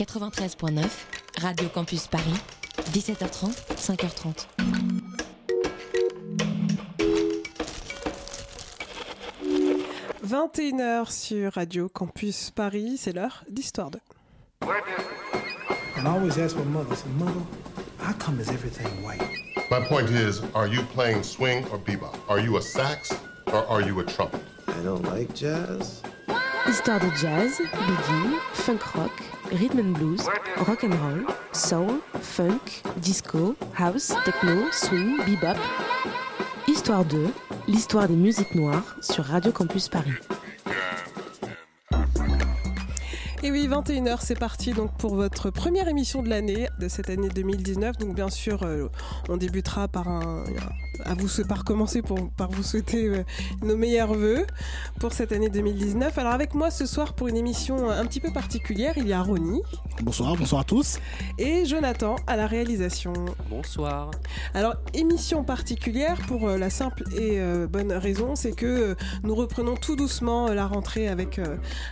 93.9, Radio Campus Paris, 17h30, 5h30. « 21h sur Radio Campus Paris, c'est l'heure d'Histoire 2. And I always ask my mother, I said, Mother, how come is everything white? My point is, are you playing swing or bebop? Are you a sax or are you a trumpet? I don't like jazz. Histoire de jazz, boogie, funk rock, rhythm and blues, rock and roll, soul, funk, disco, house, techno, swing, bebop. Histoire 2, l'histoire des musiques noires sur Radio Campus Paris. Et oui, 21h, c'est parti donc pour votre première émission de l'année, de cette année 2019. Donc bien sûr, euh, on débutera par un, à vous par commencer pour, par vous souhaiter euh, nos meilleurs voeux pour cette année 2019. Alors avec moi ce soir pour une émission un petit peu particulière, il y a Ronnie. Bonsoir, bonsoir à tous. Et Jonathan à la réalisation. Bonsoir. Alors émission particulière pour euh, la simple et bonne raison, c'est que nous reprenons tout doucement la rentrée avec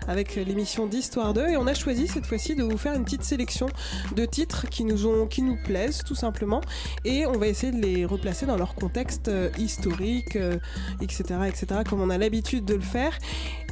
avec l'émission d'Histoire et on a choisi cette fois-ci de vous faire une petite sélection de titres qui nous ont qui nous plaisent tout simplement et on va essayer de les replacer dans leur contexte euh, historique etc euh, etc comme on a l'habitude de le faire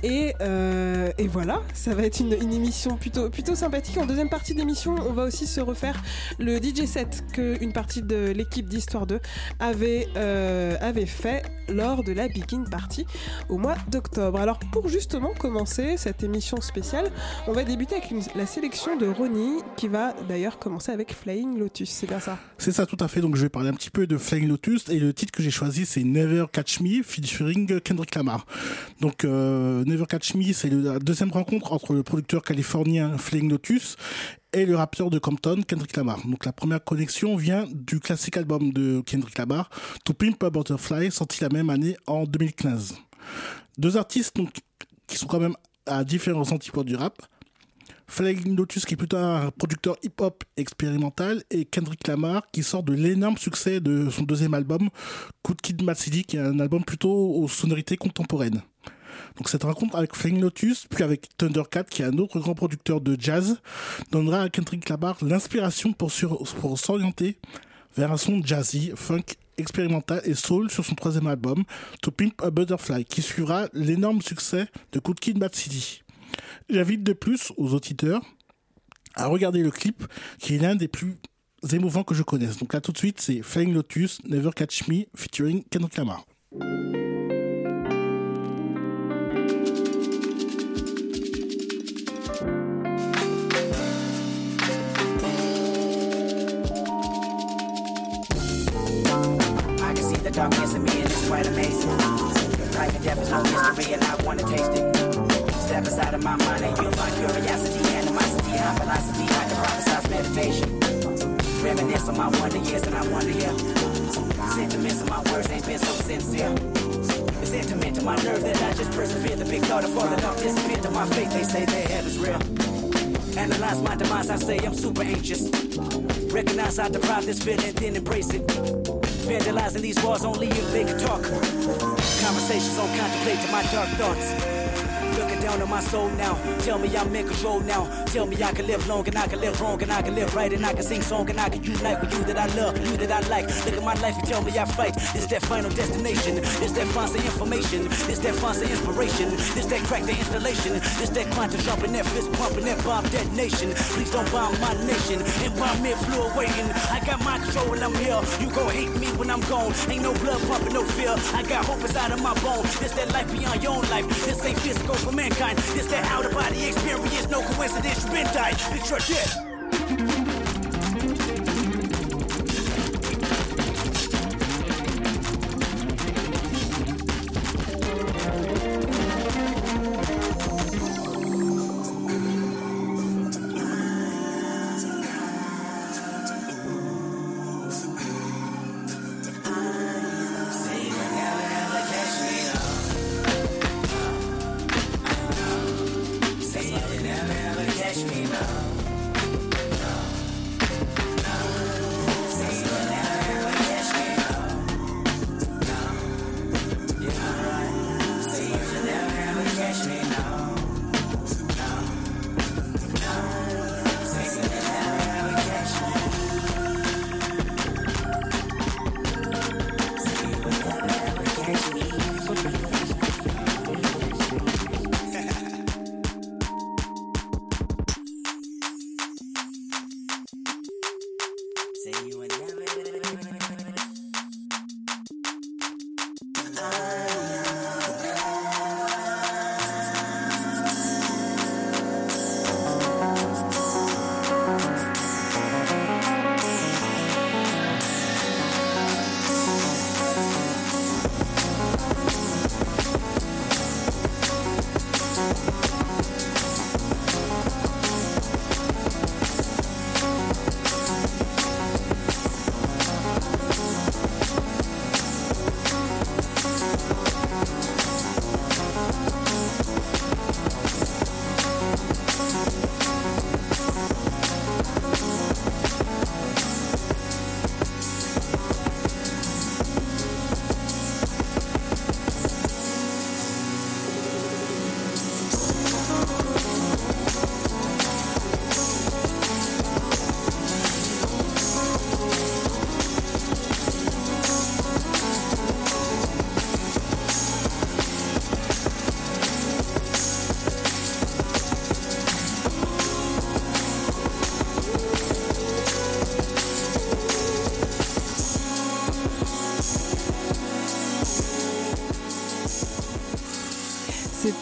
et, euh, et, voilà, ça va être une, émission plutôt, sympathique. En deuxième partie d'émission, on va aussi se refaire le DJ set que une partie de l'équipe d'Histoire 2 avait, euh, avait fait lors de la Begin Party au mois d'octobre. Alors pour justement commencer cette émission spéciale, on va débuter avec la sélection de Ronnie qui va d'ailleurs commencer avec Flying Lotus. C'est bien ça? C'est ça tout à fait. Donc je vais parler un petit peu de Flying Lotus et le titre que j'ai choisi c'est Never Catch Me featuring Kendrick Lamar. Donc euh, Never Catch Me, c'est la deuxième rencontre entre le producteur californien Flying Lotus et le rappeur de Compton, Kendrick Lamar. Donc la première connexion vient du classique album de Kendrick Lamar, To Pimp a Butterfly, sorti la même année en 2015. Deux artistes donc, qui sont quand même à différents antipodes du rap. Flying Lotus qui est plutôt un producteur hip-hop expérimental et Kendrick Lamar qui sort de l'énorme succès de son deuxième album, Good Kid Mad qui est un album plutôt aux sonorités contemporaines. Donc cette rencontre avec Flying Lotus, puis avec Thundercat, qui est un autre grand producteur de jazz, donnera à Kendrick Lamar l'inspiration pour, s'orienter vers un son jazzy, funk expérimental et soul sur son troisième album, To Pimp a Butterfly, qui suivra l'énorme succès de Good Kid City. J'invite de plus aux auditeurs à regarder le clip, qui est l'un des plus émouvants que je connaisse. Donc là tout de suite, c'est Flying Lotus, Never Catch Me, featuring Kendrick Lamar. Darkness in me and it's quite amazing. Life and death is no mystery and I wanna taste it. Step inside of my mind and you'll find curiosity, animosity, high velocity, I can prophesize meditation. Reminisce on my wonder years and I wonder here. Sentiments of my words ain't been so sincere. It's intimate to my nerve that I just persevere. The big thought of falling off disappear to my faith. They say their heaven's real. Analyze my demise, I say I'm super anxious. Recognize I deprive this feeling, then embrace it. Vandalizing these walls only if they can talk. Conversations on contemplate to my dark thoughts. Down on my soul now. Tell me I'm in control now. Tell me I can live long and I can live wrong and I can live right and I can sing song and I can unite with you that I love, you that I like. Look at my life and tell me I fight. It's that final destination. It's that fancy information. It's that fancy inspiration. It's that crack the installation. It's that quantum jumping, that fist pumping, that bomb detonation. Please don't bomb my nation. And bomb me flew waiting. I got my control when I'm here. You gon' hate me when I'm gone. Ain't no blood pumping, no fear. I got hope inside of my bones. It's that life beyond your own life. This ain't physical for mankind. This that out of body experience, no coincidence. You been died. Picture death.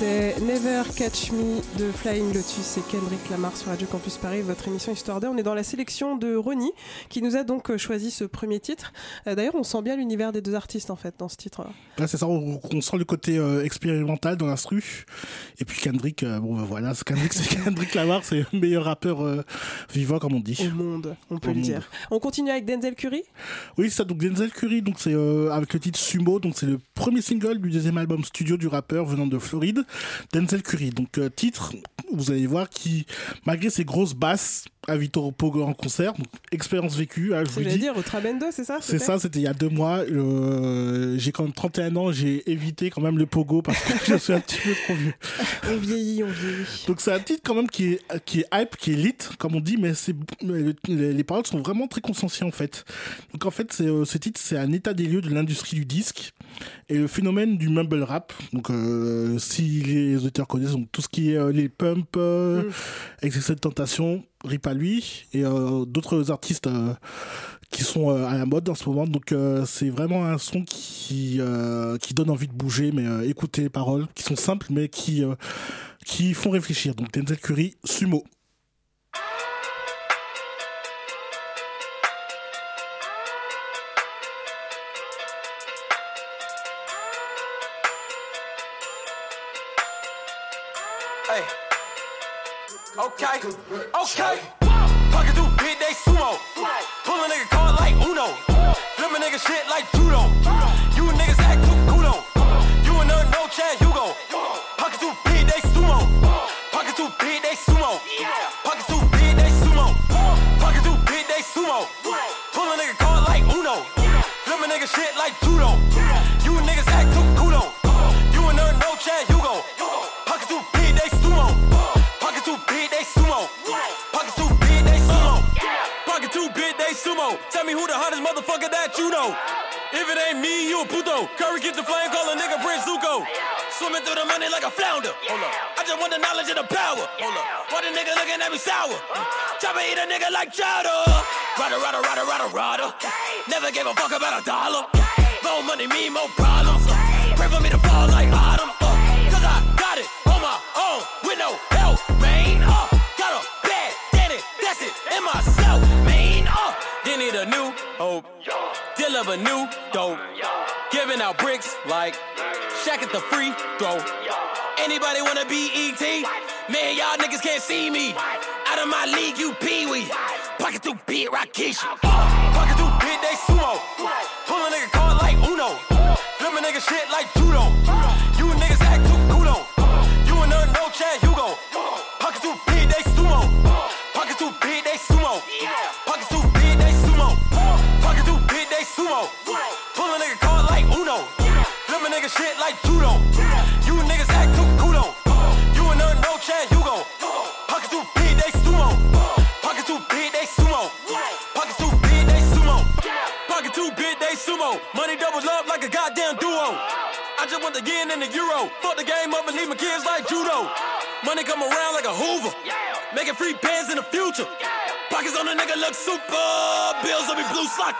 Never Catch Me de Flying Lotus et Kendrick Lamar sur Radio Campus Paris, votre émission Histoire d'Eux. On est dans la sélection de Ronnie qui nous a donc euh, choisi ce premier titre. Euh, D'ailleurs, on sent bien l'univers des deux artistes en fait dans ce titre. Là, c'est ça, on, on sent le côté euh, expérimental dans l'instru. Et puis Kendrick, euh, bon ben voilà, c'est Kendrick, c'est Kendrick Lamar, c'est le meilleur rappeur euh, vivant, comme on dit. Au monde, on peut Au le monde. dire. On continue avec Denzel Curry? Oui, c'est ça, donc Denzel Curry, donc c'est euh, avec le titre Sumo, donc c'est le premier single du deuxième album studio du rappeur venant de Floride, Denzel Curry. Donc titre, vous allez voir, qui, malgré ses grosses basses, invite au Pogo en concert, donc expérience vécue, hein, je dis. dire Ultrabendo, c'est ça C'est ça, c'était il y a deux mois. Euh, j'ai quand même 31 ans, j'ai évité quand même le pogo parce que je suis un petit peu trop vieux. On vieillit, on vieillit. Donc c'est un titre quand même qui est, qui est hype, qui est lit, comme on dit, mais, c'est, les, les paroles sont vraiment très conscienciées en fait. Donc en fait, euh, ce titre, c'est un état des lieux de l'industrie du disque et le phénomène du mumble rap. Donc euh, si les auditeurs connaissent donc, tout ce qui est euh, les pumps, euh, Excès de tentation, rip à lui et euh, d'autres artistes euh, qui sont euh, à la mode en ce moment. Donc euh, c'est vraiment un son qui euh, qui donne envie de bouger, mais euh, écouter les paroles qui sont simples mais qui euh, qui font réfléchir. Donc Denzel Curry, Sumo. Hey. Okay. Okay. Pocket shit like can't see me. Out of my league, you pee wee. Pocket too big, Rakishi. Uh,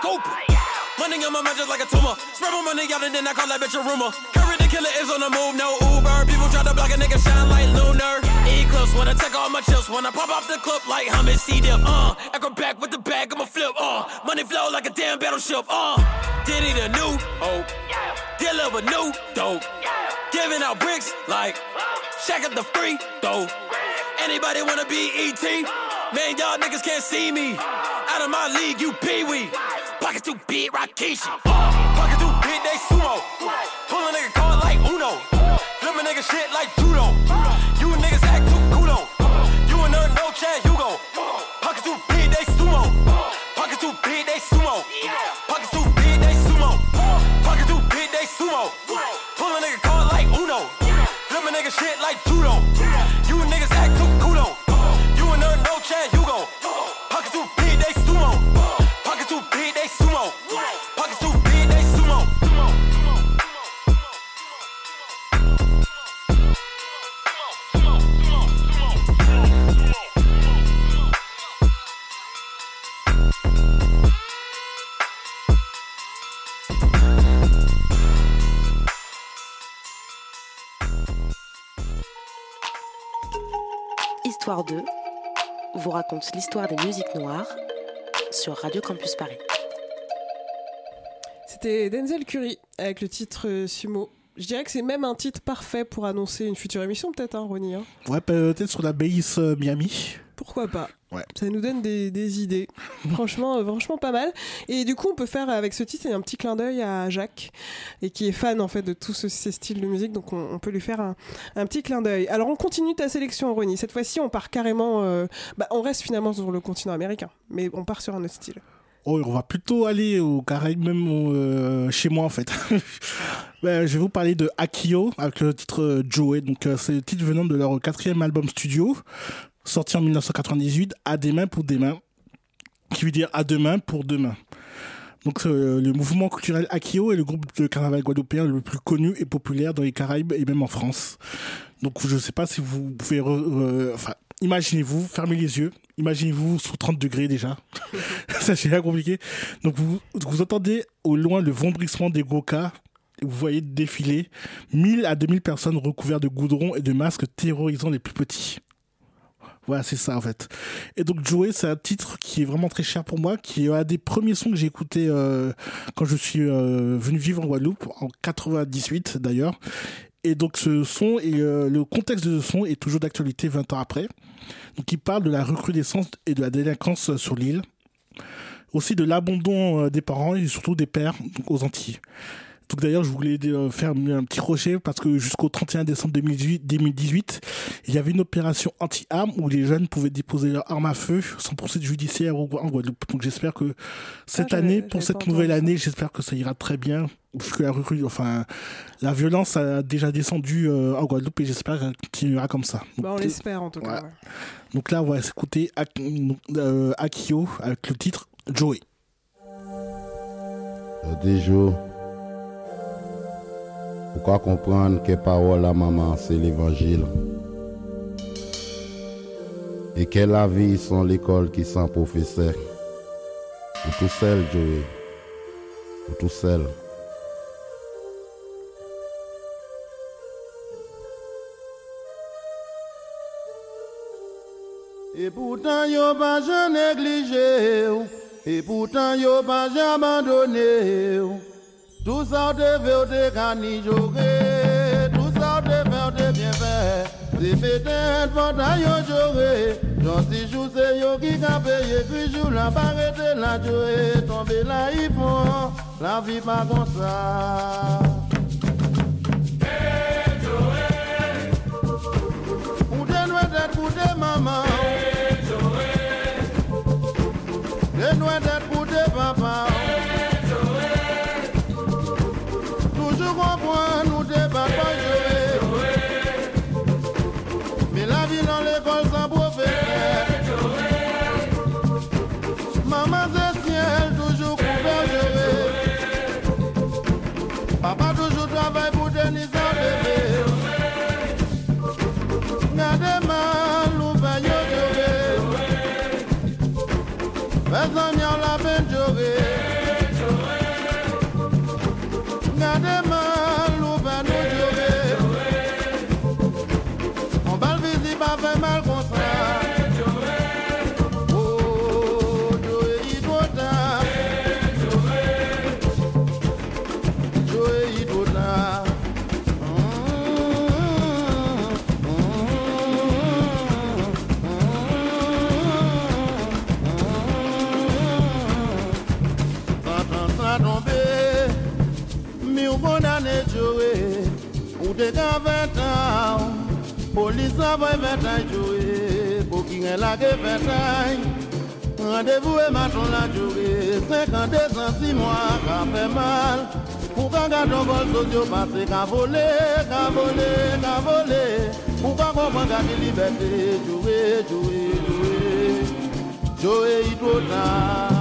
Cooper. Money on my mind just like a tumor. Spread my money out and then I call that bitch a rumor. Curry the killer is on the move, no Uber. People try to block a nigga shine like lunar. Eclipse when I take all my chips. When I pop off the clip like Hummus C dip. Uh, acrobat with the bag, I'ma flip. Uh, money flow like a damn battleship. Uh, did need a new hope. Deliver new dope. Giving out bricks like Shack at the free throw. Anybody wanna be ET? Man, y'all niggas can't see me. Out of my league, you pee wee. Pocket too big, Rakishi. Uh, pocket too big, they sumo. Pull a nigga card like Uno. Flip a nigga shit like judo. You niggas act too kudo. You a nerd, no Chad Hugo. Pocket too big, they sumo. Pocket too big, they sumo. Pocket too big, they sumo. Pocket too big, they sumo. Pull a nigga card like Uno. Flip a nigga shit like judo. Histoire 2 vous raconte l'histoire des musiques noires sur Radio Campus Paris. C'était Denzel Curry avec le titre euh, Sumo. Je dirais que c'est même un titre parfait pour annoncer une future émission, peut-être, hein, Ronnie. hein. Ouais, peut-être sur la base euh, Miami. Pourquoi pas Ouais. Ça nous donne des, des idées. franchement, euh, franchement pas mal. Et du coup, on peut faire avec ce titre un petit clin d'œil à Jacques, et qui est fan en fait de tous ce- ces styles de musique, donc on, on peut lui faire un, un petit clin d'œil. Alors, on continue ta sélection, Ronnie. Cette fois-ci, on part carrément. euh, bah, on reste finalement sur le continent américain, mais on part sur un autre style. Oh, on va plutôt aller au Caraïbes, même euh, chez moi en fait. Ben, je vais vous parler de Akio avec le titre Joey. Donc c'est le titre venant de leur quatrième album studio, sorti en 1998, À des mains pour des mains, qui veut dire à demain pour demain. Donc euh, le mouvement culturel Akio est le groupe de carnaval guadeloupéen le plus connu et populaire dans les Caraïbes et même en France. Donc je ne sais pas si vous pouvez... re- enfin, imaginez-vous, fermez les yeux, imaginez-vous sous 30 degrés déjà. Ça c'est bien compliqué. Donc vous, vous entendez au loin le vombrissement des gokas. Vous voyez défiler 1000 à 2000 personnes recouvertes de goudron et de masques terrorisant les plus petits. Voilà, c'est ça en fait. Et donc Joey, c'est un titre qui est vraiment très cher pour moi, qui est un des premiers sons que j'ai écouté euh, quand je suis euh, venu vivre en Guadeloupe, en 98 d'ailleurs. Et donc ce son et euh, le contexte de ce son est toujours d'actualité 20 ans après. Donc il parle de la recrudescence et de la délinquance sur l'île, aussi de l'abandon des parents et surtout des pères aux Antilles. Donc d'ailleurs, je voulais euh, faire un petit crochet parce que jusqu'au 31 décembre 2018, 2018, il y avait une opération anti-armes où les jeunes pouvaient déposer leurs armes à feu sans poursuite judiciaire en Guadeloupe. Donc j'espère que cette j'avais- année, pour cette nouvelle ça. année, j'espère que ça ira très bien. Parce que la, recrue- enfin, la violence a déjà descendu euh, en Guadeloupe et j'espère qu'elle continuera comme ça. Donc, Bah, on euh, l'espère en tout cas. ouais. ouais. donc là, on va s'écouter euh, Akio avec le titre Joey. Des jours, pourquoi comprendre que parole à maman, c'est l'évangile? Et que la vie sont l'école qui sans professeur? Ou tout seul, Joey. Ou tout seul. Et pourtant, yo pas jamais négligé. Et pourtant, yo pas jamais abandonné. Ou. Tout ça, on te fait, on te cani jouer. Tout ça, on te bien fait. C'est peut-être pendant yo jouer. J'en suis jour, c'est yo qui a payé. Puis jour, la barrette, la jouer. Tomber là, ils font. La vie pas comme ça. Ou de noix d'être pour des mamans. Des noix d'être pour des papas. Savoy vetay jowe, Bokingen lage vetay, Rendez-vous e maton la jowe, 52 ans, 6 mois, ka fe mal, Pou ka gadon gol sosyo pase, ka vole, ka vole, ka vole, Pou ka konpon ka ki libeti, jowe, jowe, jowe, Jowe itwota,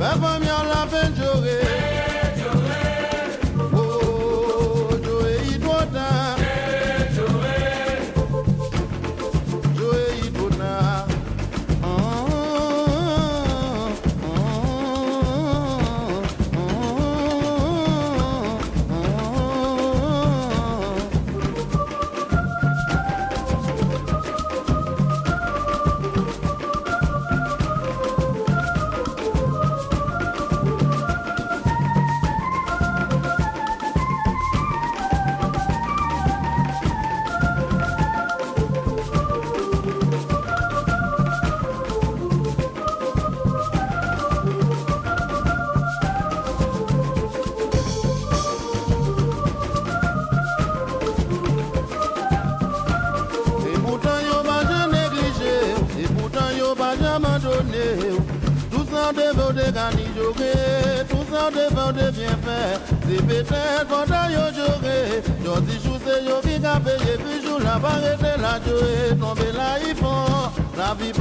Fais pas mieux la la konda yo jore Jodi jou se yo vi ka peye Pijou la barete la joe Tombe la ifon La vi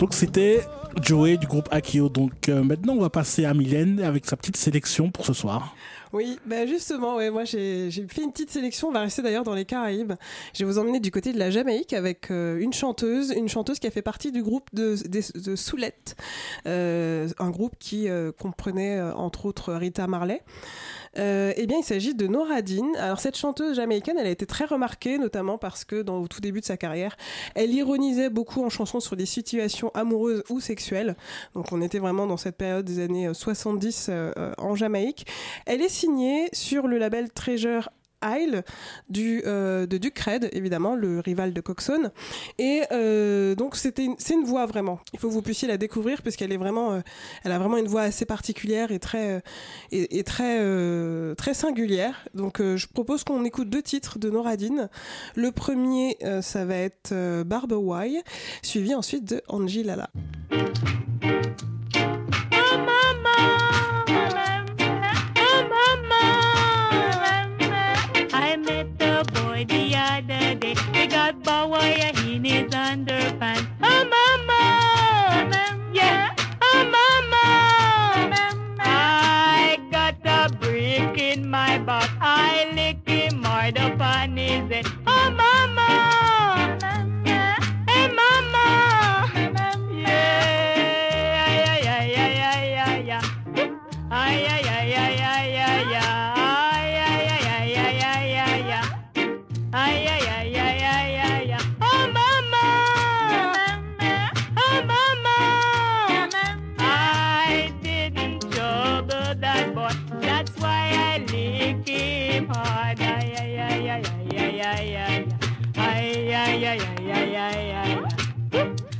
Donc c'était Joey du groupe Akio. Donc euh, maintenant on va passer à Mylène avec sa petite sélection pour ce soir. Oui, bah justement, ouais, moi j'ai fait une petite sélection. On va rester d'ailleurs dans les Caraïbes. Je vais vous emmener du côté de la Jamaïque avec euh, une chanteuse, une chanteuse qui a fait partie du groupe de, de, Soulette, euh, un groupe qui euh, comprenait entre autres Rita Marley. Eh bien, il s'agit de Noradine. Alors, cette chanteuse jamaïcaine, elle a été très remarquée, notamment parce que, dans, au tout début de sa carrière, elle ironisait beaucoup en chanson sur des situations amoureuses ou sexuelles. Donc, on était vraiment dans cette période des années euh, 70 euh, euh, en Jamaïque. Elle est signée sur le label Treasure Isle du, euh, de Duke Red, évidemment, le rival de Coxon. Et euh, donc, c'est une voix vraiment. Il faut que vous puissiez la découvrir parce qu'elle est vraiment, euh, elle a vraiment une voix assez particulière et très, et, très, très singulière. Donc, je propose qu'on écoute deux titres de Noradine. Le premier, ça va être Barbe Why, suivi ensuite de Angie Lala. that yeah, in his underpants.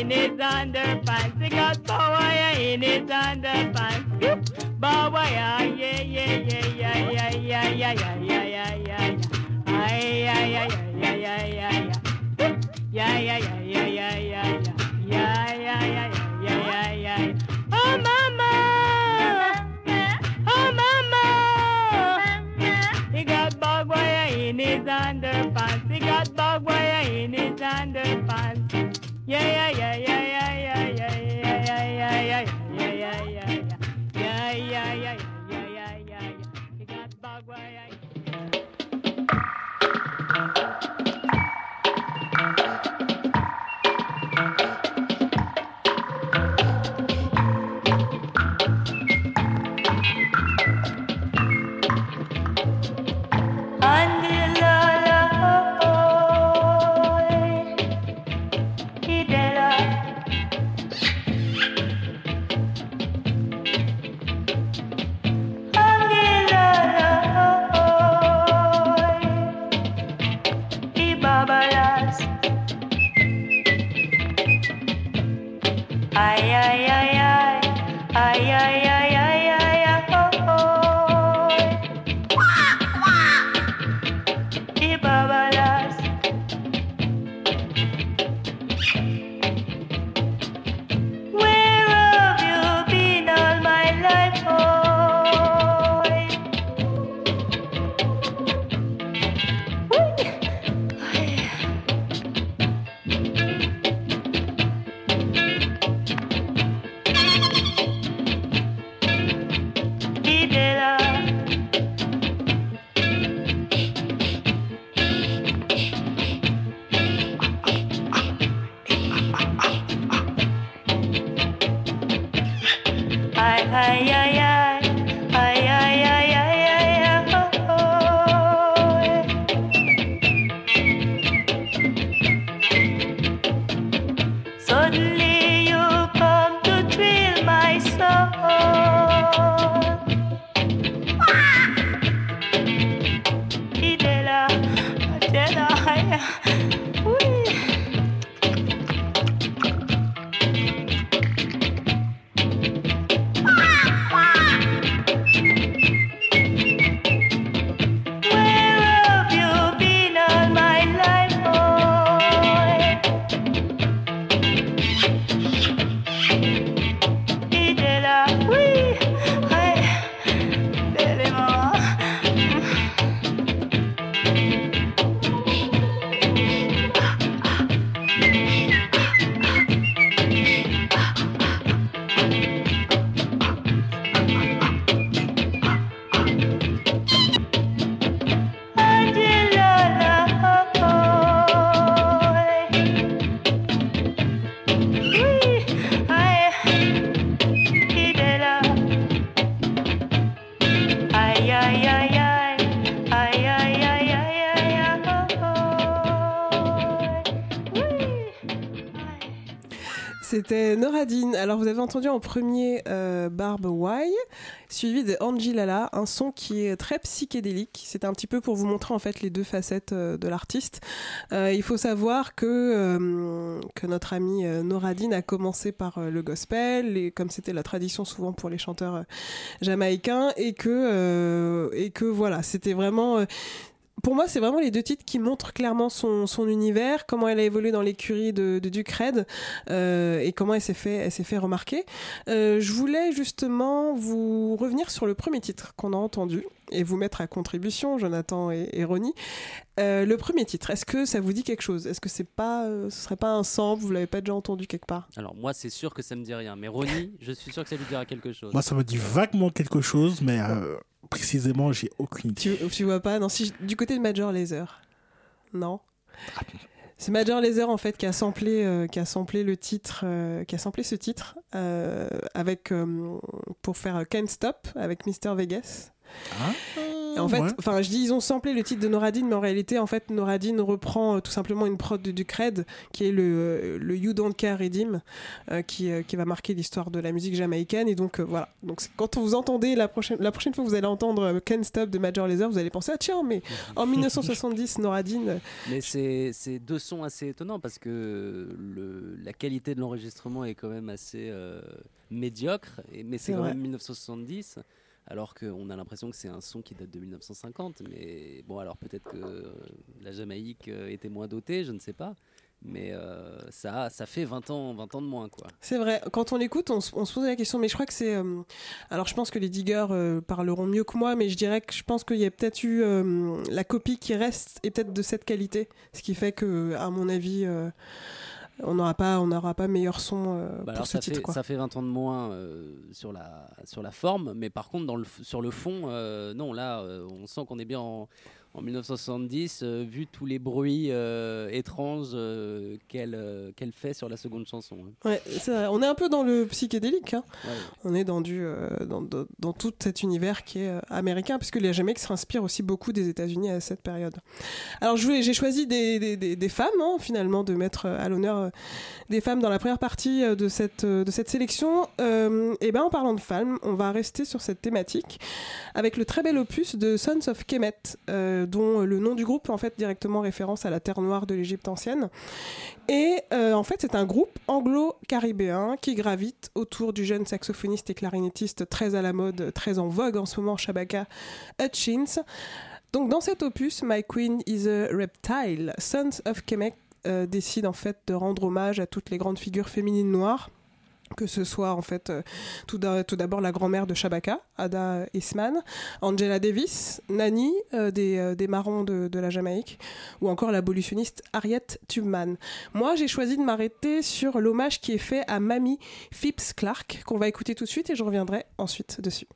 in his underpants. He got barbed wire in his underpants. Barbed wire, yeah, yeah, yeah, yeah, yeah, yeah, yeah, yeah, yeah, yeah, yeah. Avez entendu en premier euh, Barb Why, suivi de Angie Lala, un son qui est très psychédélique. C'était un petit peu pour vous montrer en fait les deux facettes euh, de l'artiste. Euh, il faut savoir que euh, que notre amie Noradine a commencé par le gospel et comme c'était la tradition souvent pour les chanteurs jamaïcains et que et que voilà, c'était vraiment pour moi, c'est vraiment les deux titres qui montrent clairement son, son univers, comment elle a évolué dans l'écurie de, de Ducred euh, et comment elle s'est fait, elle s'est fait remarquer. Euh, je voulais justement vous revenir sur le premier titre qu'on a entendu et vous mettre à contribution, Jonathan et, et Ronnie. Euh, le premier titre, est-ce que ça vous dit quelque chose? Est-ce que c'est pas, euh, ce serait pas un sample? Vous l'avez pas déjà entendu quelque part? Alors moi c'est sûr que ça me dit rien, mais Ronnie, je suis sûr que ça lui dira quelque chose. Moi, ça me dit vaguement quelque chose, mais euh, précisément, j'ai aucune idée. tu, tu vois pas? Non, si du côté de Major Laser. Non. C'est Major Laser en fait qui a samplé, euh, qui a samplé le titre, euh, qui a samplé ce titre euh, avec pour faire Can't Stop avec Mr Vegas. Et en fait, ouais. enfin, je dis ils ont samplé le titre de Noradine, mais en réalité, en fait, Noradine reprend euh, tout simplement une prod de Ducred, qui est le, euh, le You Don't Care Redeem, euh, qui, euh, qui va marquer l'histoire de la musique jamaïcaine. Et donc euh, voilà. Donc quand vous entendez la prochaine, la prochaine fois que vous allez entendre euh, Can't Stop de Major Lazer, vous allez penser ah tiens, mais en 1970, Noradine. Mais c'est c'est deux sons assez étonnants parce que le, la qualité de l'enregistrement est quand même assez euh, médiocre, et, mais c'est C'est quand vrai. même 1970. Alors qu'on a l'impression que c'est un son qui date de 1950, mais bon, alors peut-être que euh, la Jamaïque euh, était moins dotée, je ne sais pas, mais euh, ça, ça fait 20 ans, 20 ans de moins, quoi. C'est vrai, quand on l'écoute, on, se- pose la question, mais je crois que c'est. alors, je pense que les diggers parleront mieux que moi, mais je dirais que je pense qu'il y a peut-être eu. la copie qui reste est peut-être de cette qualité, ce qui fait que, à mon avis, on n'aura pas, on n'aura pas meilleur son euh, Bah pour alors ce ça, titre. fait, quoi. ça fait 20 ans de moins euh, sur, la, sur la forme, mais par contre, dans le, f- sur le fond, euh, non, là, on sent qu'on est bien en, en 1970, euh, vu tous les bruits euh, étranges euh, qu'elle qu'elle fait sur la seconde chanson. hein. Ouais, vrai. On est un peu dans le psychédélique. hein. Ouais. On est dans, du, dans, dans, dans tout cet univers qui est américain, puisque les Jamaïques s'inspirent aussi beaucoup des États-Unis à cette période. Alors, j'ai choisi des, des, des, des femmes, hein, finalement, de mettre à l'honneur des femmes dans la première partie de cette, de cette sélection. Et ben, en parlant de femmes, on va rester sur cette thématique avec le très bel opus de Sons of Kemet, euh, dont le nom du groupe fait en fait directement référence à la terre noire de l'Égypte ancienne. Et euh, en fait, c'est un groupe anglo-caribéen qui gravite autour du jeune saxophoniste et clarinettiste très à la mode, très en vogue en ce moment, Shabaka Hutchins. Donc, dans cet opus, My Queen is a Reptile, Sons of Kemet euh, décide en fait de rendre hommage à toutes les grandes figures féminines noires que ce soit en fait euh, tout d'a- tout d'abord la grand-mère de Shabaka, Ada Isman, Angela Davis, Nani euh, des, euh, des marrons de, la Jamaïque, ou encore l'abolitionniste Harriet Tubman. Moi, j'ai choisi de m'arrêter sur l'hommage qui est fait à Mamie Phipps Clark, qu'on va écouter tout de suite et je reviendrai ensuite dessus.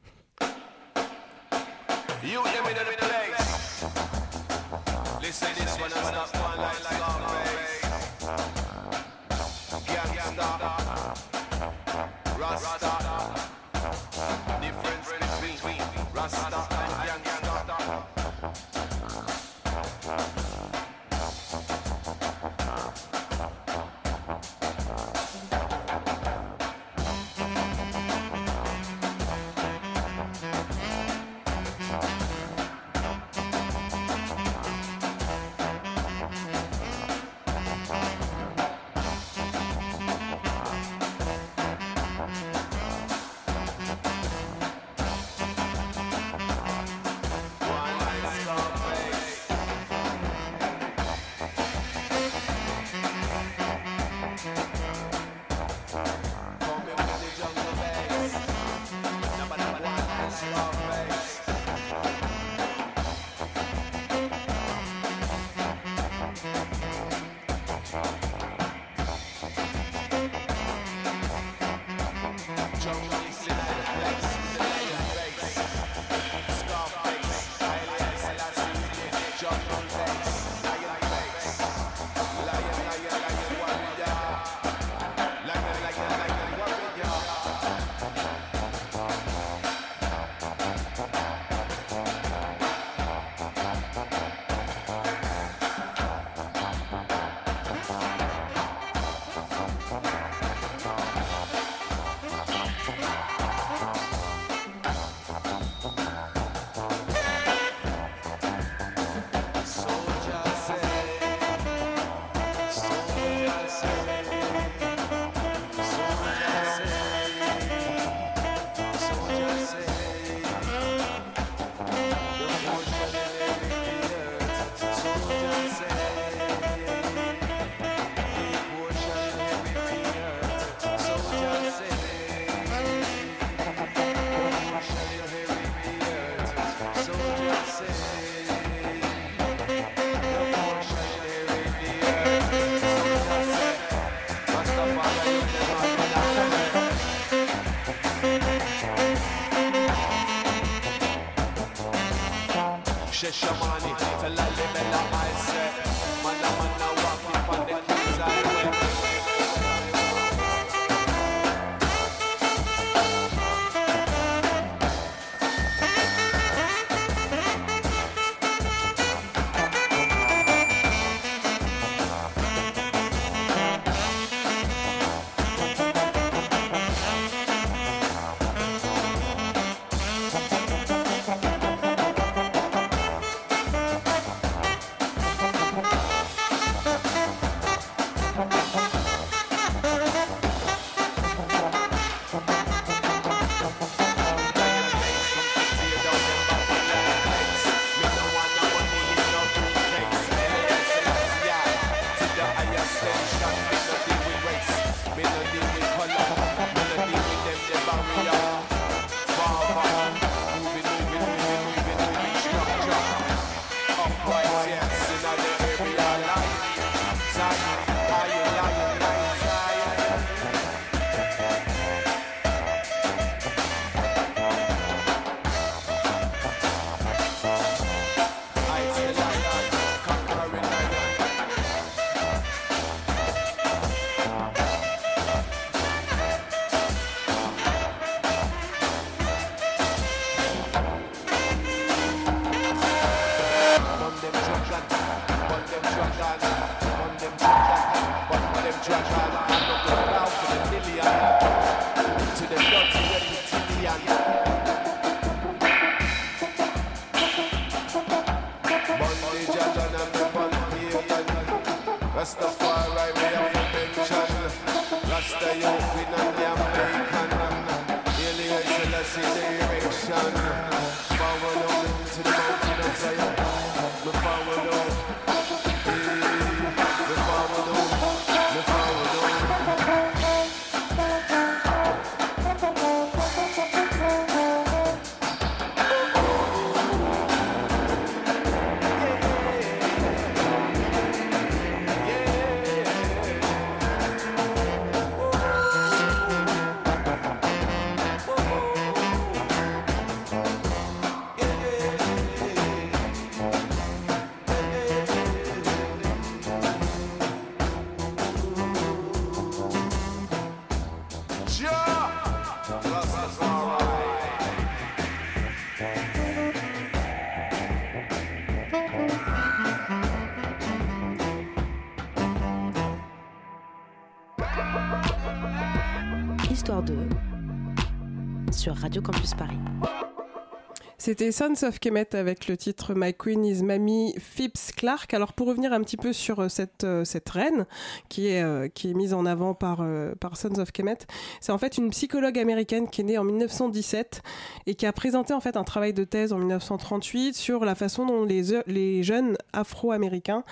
C'était Sons of Kemet avec le titre My Queen is Mamie Phipps Clark. Alors pour revenir un petit peu sur euh, cette, euh, cette reine qui est, euh, qui est mise en avant par, par Sons of Kemet, c'est en fait une psychologue américaine qui est née en 1917 et qui a présenté en fait un travail de thèse en 1938 sur la façon dont les, les jeunes afro-américains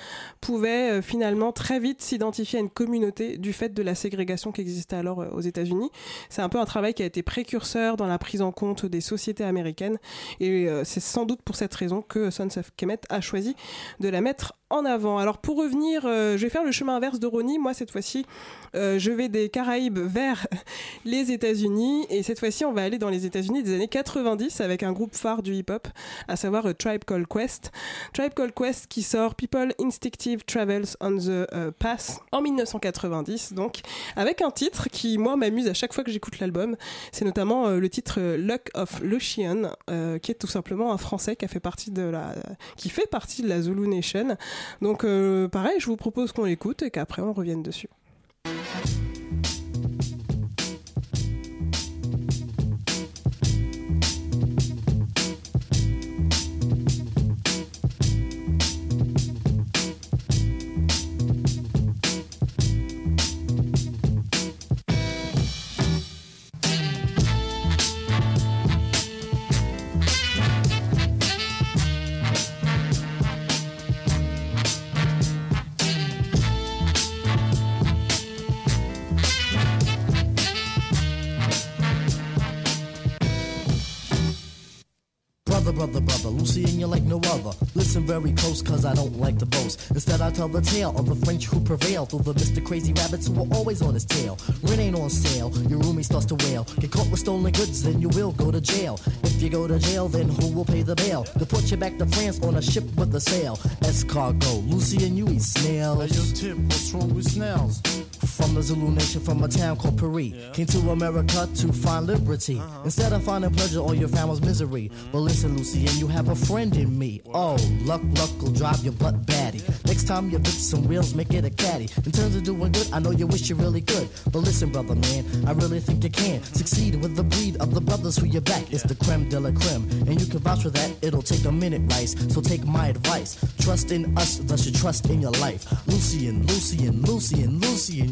pouvaient finalement très vite s'identifier à une communauté du fait de la ségrégation qui existait alors aux États-Unis. C'est un peu un travail qui a été précurseur dans la prise en compte des sociétés américaines et euh, c'est sans doute pour cette raison que Sons of Kemet a choisi de la mettre en avant. Alors pour revenir, euh, je vais faire le chemin inverse de Ronnie. Moi cette fois-ci, euh, je vais des Caraïbes vers les États-Unis et cette fois-ci on va aller dans les États-Unis des années 90 avec un groupe phare du hip-hop, à savoir euh, Tribe Called Quest. Tribe Called Quest qui sort People Instinctive Travels on the Pass en 1990, donc avec un titre qui moi m'amuse à chaque fois que j'écoute l'album. C'est notamment le titre Luck of Lucian, qui est tout simplement un Français qui fait partie de la, qui fait partie de la Zulu Nation. Donc euh, pareil, je vous propose qu'on l'écoute et qu'après on revienne dessus. Brother, brother, brother, Lucy and you like no other. Listen very close, cause I don't like to boast. Instead, I tell the tale of the French who prevailed the Mr. Crazy Rabbits who are always on his tail. Rent ain't on sale, your roomie starts to wail. Get caught with stolen goods, then you will go to jail. If you go to jail, then who will pay the bail? put you back to France on a ship with a sail. Escargot, Lucy and you eat snails. Hey, yo, Tip, what's wrong with snails? From the Zulu nation, from a town called Paris. Came to America to find liberty. Uh-huh. Instead of finding pleasure, all you found was misery. Mm-hmm. But listen, Lucy, and you have a friend in me. Oh, luck, luck will drive your butt batty. Next time you fix some wheels, make it a caddy. In terms of doing good, I know you wish you really could. But listen, brother, man, I really think you can mm-hmm. succeed with the breed of the brothers who you back. It's the creme de la creme, and you can vouch for that. It'll take a minute, Rice. So take my advice. Trust in us, thus you trust in your life. Lucian, Lucian, Lucian, Lucian,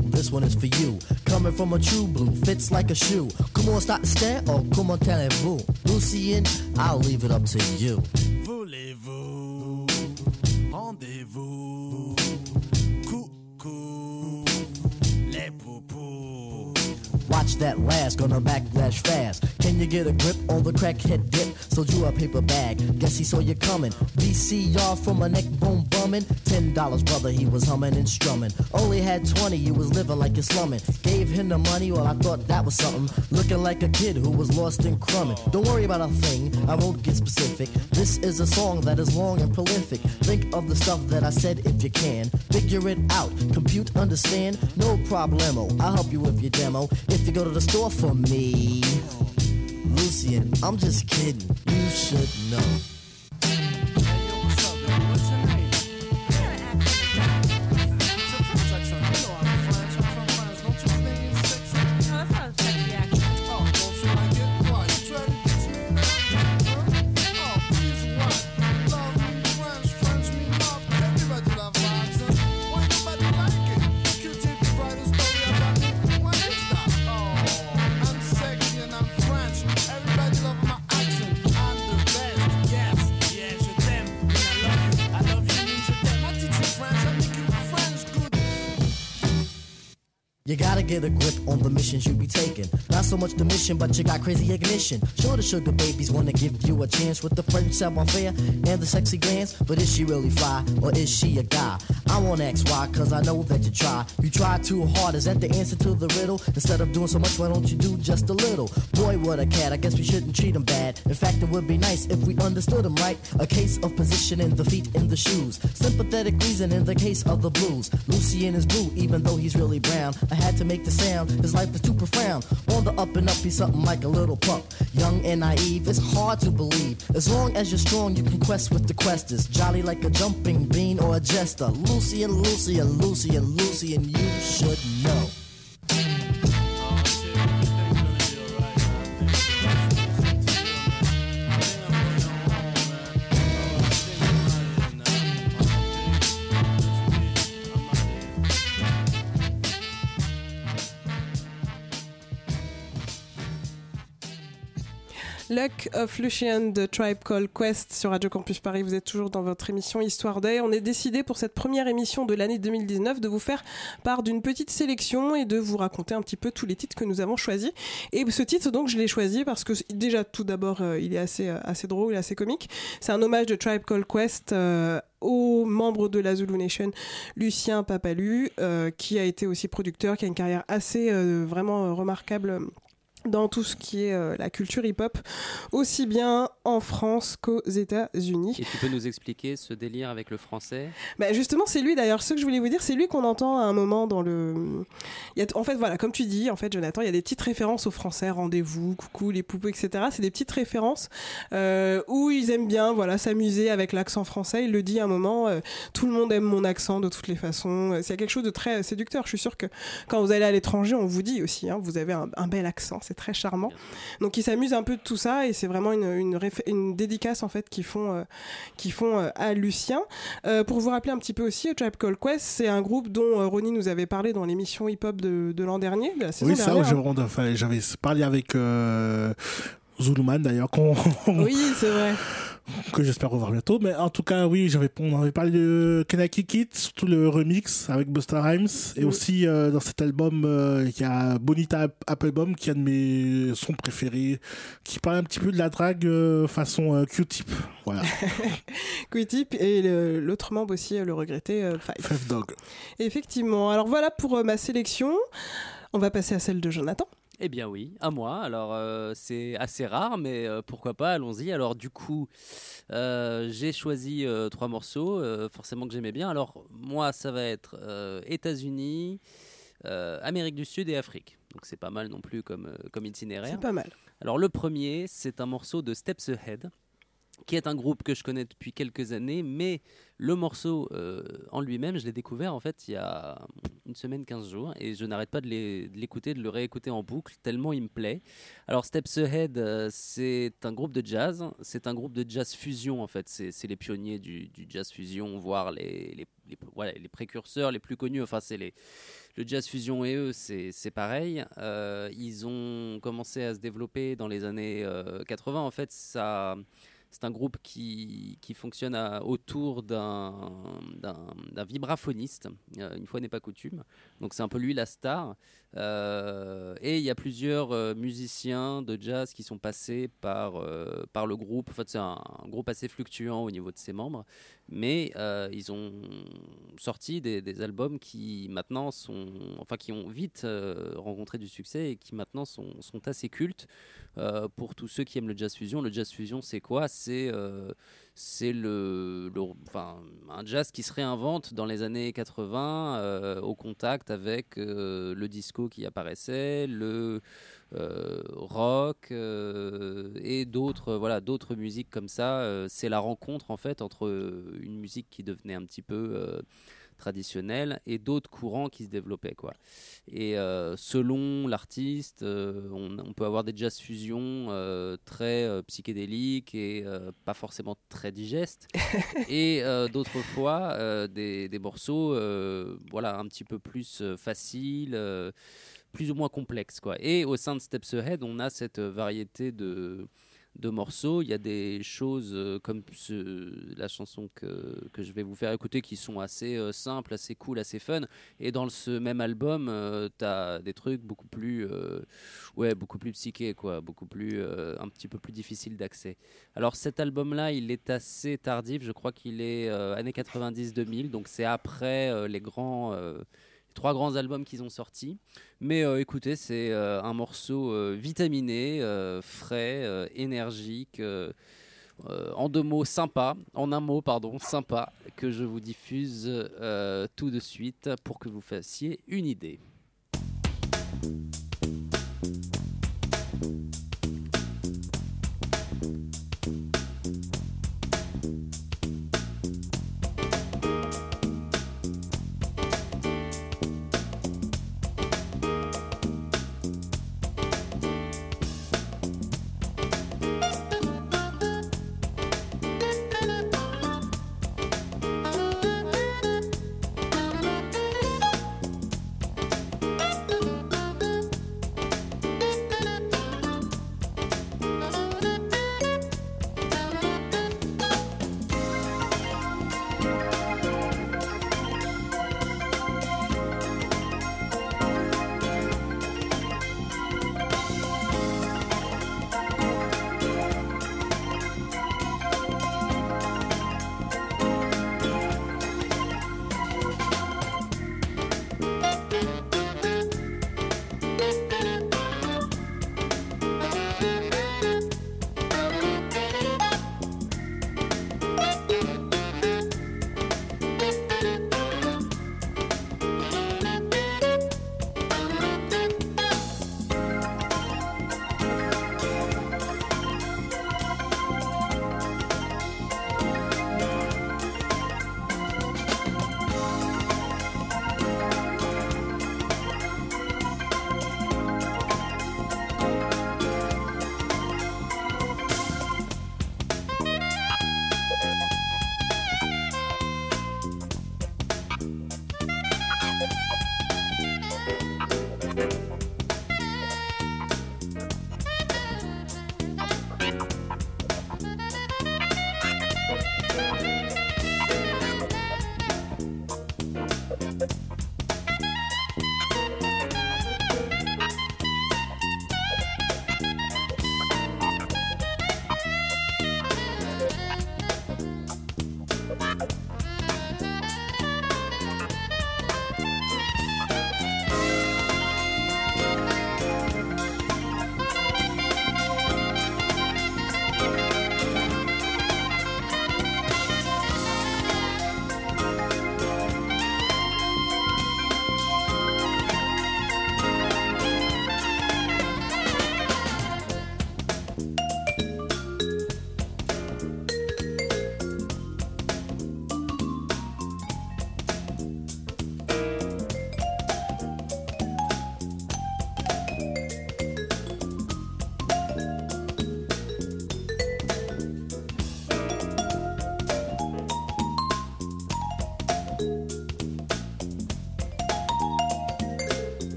This one is for you. Coming from a true blue, fits like a shoe. Come on, start to stare, or come on, tell vous Lucian, I'll leave it up to you. Voulez-vous Watch that last, gonna backlash fast. Can you get a grip on the crackhead dip? Sold you a paper bag, guess he saw you coming. VCR from a neck bone bumming. Ten dollars, brother, he was humming and strumming. Only had twenty, you was living like you're slumming. Gave him the money, well, I thought that was something. Looking like a kid who was lost in crumbing. Don't worry about a thing, I won't get specific. This is a song that is long and prolific. Think of the stuff that I said if you can. Figure it out, compute, understand, no problemo. I'll help you with your demo. If you go to the store for me. Lucian, I'm just kidding. You should know. You gotta get a grip on the missions you be taking. Not so much the mission, but you got crazy ignition. Sure, the sugar babies wanna give you a chance with the French savoir faire and the sexy glance. But is she really fly or is she a guy? I won't ask why, cause I know that you try. You try too hard, is that the answer to the riddle? Instead of doing so much, why don't you do just a little? Boy, what a cat, I guess we shouldn't treat him bad. In fact, it would be nice if we understood him right. A case of positioning the feet in the shoes. Sympathetic reason in the case of the blues. Lucy in his blue, even though he's really brown. I had to make the sound, his life is too profound. On the up and up, he's something like a little pup. Young and naive, it's hard to believe. As long as you're strong, you can quest with the questers. Jolly like a jumping bean or a jester. Lucy and Lucy and Lucy Lucian, Lucy, and you should know. Luck of Lucian de Tribe Called Quest sur Radio Campus Paris. Vous êtes toujours dans votre émission Histoire Day. On est décidé pour cette première émission de l'année 2019 de vous faire part d'une petite sélection et de vous raconter un petit peu tous les titres que nous avons choisis. Et ce titre, donc, je l'ai choisi parce que déjà, tout d'abord, euh, il est assez, euh, assez drôle assez comique. C'est un hommage de Tribe Called Quest. euh, au membre de la Zulu Nation, Lucien Papalu, euh, qui a été aussi producteur, qui a une carrière assez euh, vraiment remarquable dans tout ce qui est euh, la culture hip-hop, aussi bien en France qu'aux États-Unis. Et tu peux nous expliquer ce délire avec le français? Bah justement, c'est lui d'ailleurs. Ce que je voulais vous dire, c'est lui qu'on entend à un moment dans le. Il y a, en fait, voilà, comme tu dis, en fait, Jonathan, il y a des petites références aux Français, rendez-vous, coucou, les poupous, etc. C'est des petites références euh, où ils aiment bien, voilà, s'amuser avec l'accent français. Il le dit à un moment. euh, tout le monde aime mon accent de toutes les façons. C'est quelque chose de très séducteur. Je suis sûre que quand vous allez à l'étranger, on vous dit aussi, hein, vous avez un, un bel accent. C'est très charmant. Donc ils s'amusent un peu de tout ça et c'est vraiment une, une, dédicace en fait qu'ils font, euh, qu'ils font euh, à Lucien. Euh, pour vous rappeler un petit peu aussi, A Tribe Called Quest, c'est un groupe dont euh, Ronnie nous avait parlé dans l'émission hip-hop de, de l'an dernier, de la saison Oui, ça, dernière. je me rends- enfin, j'avais parlé avec euh, Zuluman d'ailleurs, qu'on- Oui, c'est vrai. Que j'espère revoir bientôt. Mais en tout cas, oui, j'avais, on avait parlé de Kanaki Kid, surtout le remix avec Busta Rhymes. Et Oui. aussi, euh, dans cet album, euh, il y a Bonita Applebaum, qui est un de mes sons préférés, qui parle un petit peu de la drague euh, façon Q-tip. Voilà. Q-Tip et l'autre membre aussi, le regretté Five. Five Dog. Effectivement. Alors voilà pour ma sélection. On va passer à celle de Jonathan. Eh bien oui, à moi. Alors euh, c'est assez rare, mais euh, pourquoi pas, allons-y. Alors du coup, euh, j'ai choisi trois morceaux, forcément que j'aimais bien. Alors moi, ça va être États-Unis, Amérique du Sud et Afrique. Donc c'est pas mal non plus comme, comme itinéraire. C'est pas mal. Alors le premier, c'est un morceau de Steps Ahead, qui est un groupe que je connais depuis quelques années, mais le morceau euh, en lui-même, je l'ai découvert en fait il y a une semaine, 15 jours, et je n'arrête pas de l'écouter, de le réécouter en boucle, tellement il me plaît. Alors Steps Ahead, euh, c'est un groupe de jazz, c'est un groupe de jazz fusion en fait, c'est les pionniers du, jazz fusion, voire les, précurseurs les plus connus, enfin c'est. Le jazz fusion et eux, c'est pareil. Euh, ils ont commencé à se développer dans les années euh, 80. En fait, ça, c'est un groupe qui, qui fonctionne autour d'un vibraphoniste. Euh, une fois n'est pas coutume. Donc c'est un peu lui la star. Euh, et il y a plusieurs euh, musiciens de jazz qui sont passés par, euh, par le groupe. En fait, c'est un, un groupe assez fluctuant au niveau de ses membres. Mais ils ont sorti des, des albums qui maintenant sont, enfin qui ont vite rencontré du succès et qui maintenant sont, sont assez cultes pour tous ceux qui aiment le jazz fusion. Le jazz fusion, c'est quoi? C'est c'est le, enfin, un jazz qui se réinvente dans les années 80 euh, au contact avec euh, le disco qui apparaissait, le euh, rock et d'autres voilà d'autres musiques comme ça. C'est la rencontre en fait entre une musique qui devenait un petit peu traditionnelle et d'autres courants qui se développaient quoi. Et euh, selon l'artiste, euh, on, on peut avoir des jazz fusions euh, très psychédéliques et pas forcément très digestes, et d'autres fois des, des morceaux voilà un petit peu plus faciles. plus ou moins complexes quoi. Et au sein de Steps Ahead, on a cette variété de, de morceaux. Il y a des choses euh, comme la chanson que, que je vais vous faire écouter qui sont assez euh, simples, assez cool, assez fun. Et dans ce même album, tu as des trucs beaucoup plus, euh, ouais, beaucoup plus psychés, quoi, beaucoup plus, euh, un petit peu plus difficiles d'accès. Alors cet album-là, il est assez tardif. Je crois qu'il est euh, années 90-2000, donc c'est après euh, les grands. Trois grands albums qu'ils ont sortis. Mais euh, écoutez, c'est euh, un morceau euh, vitaminé, frais, énergique, en deux mots sympa, en un mot pardon, sympa, que je vous diffuse tout de suite pour que vous fassiez une idée.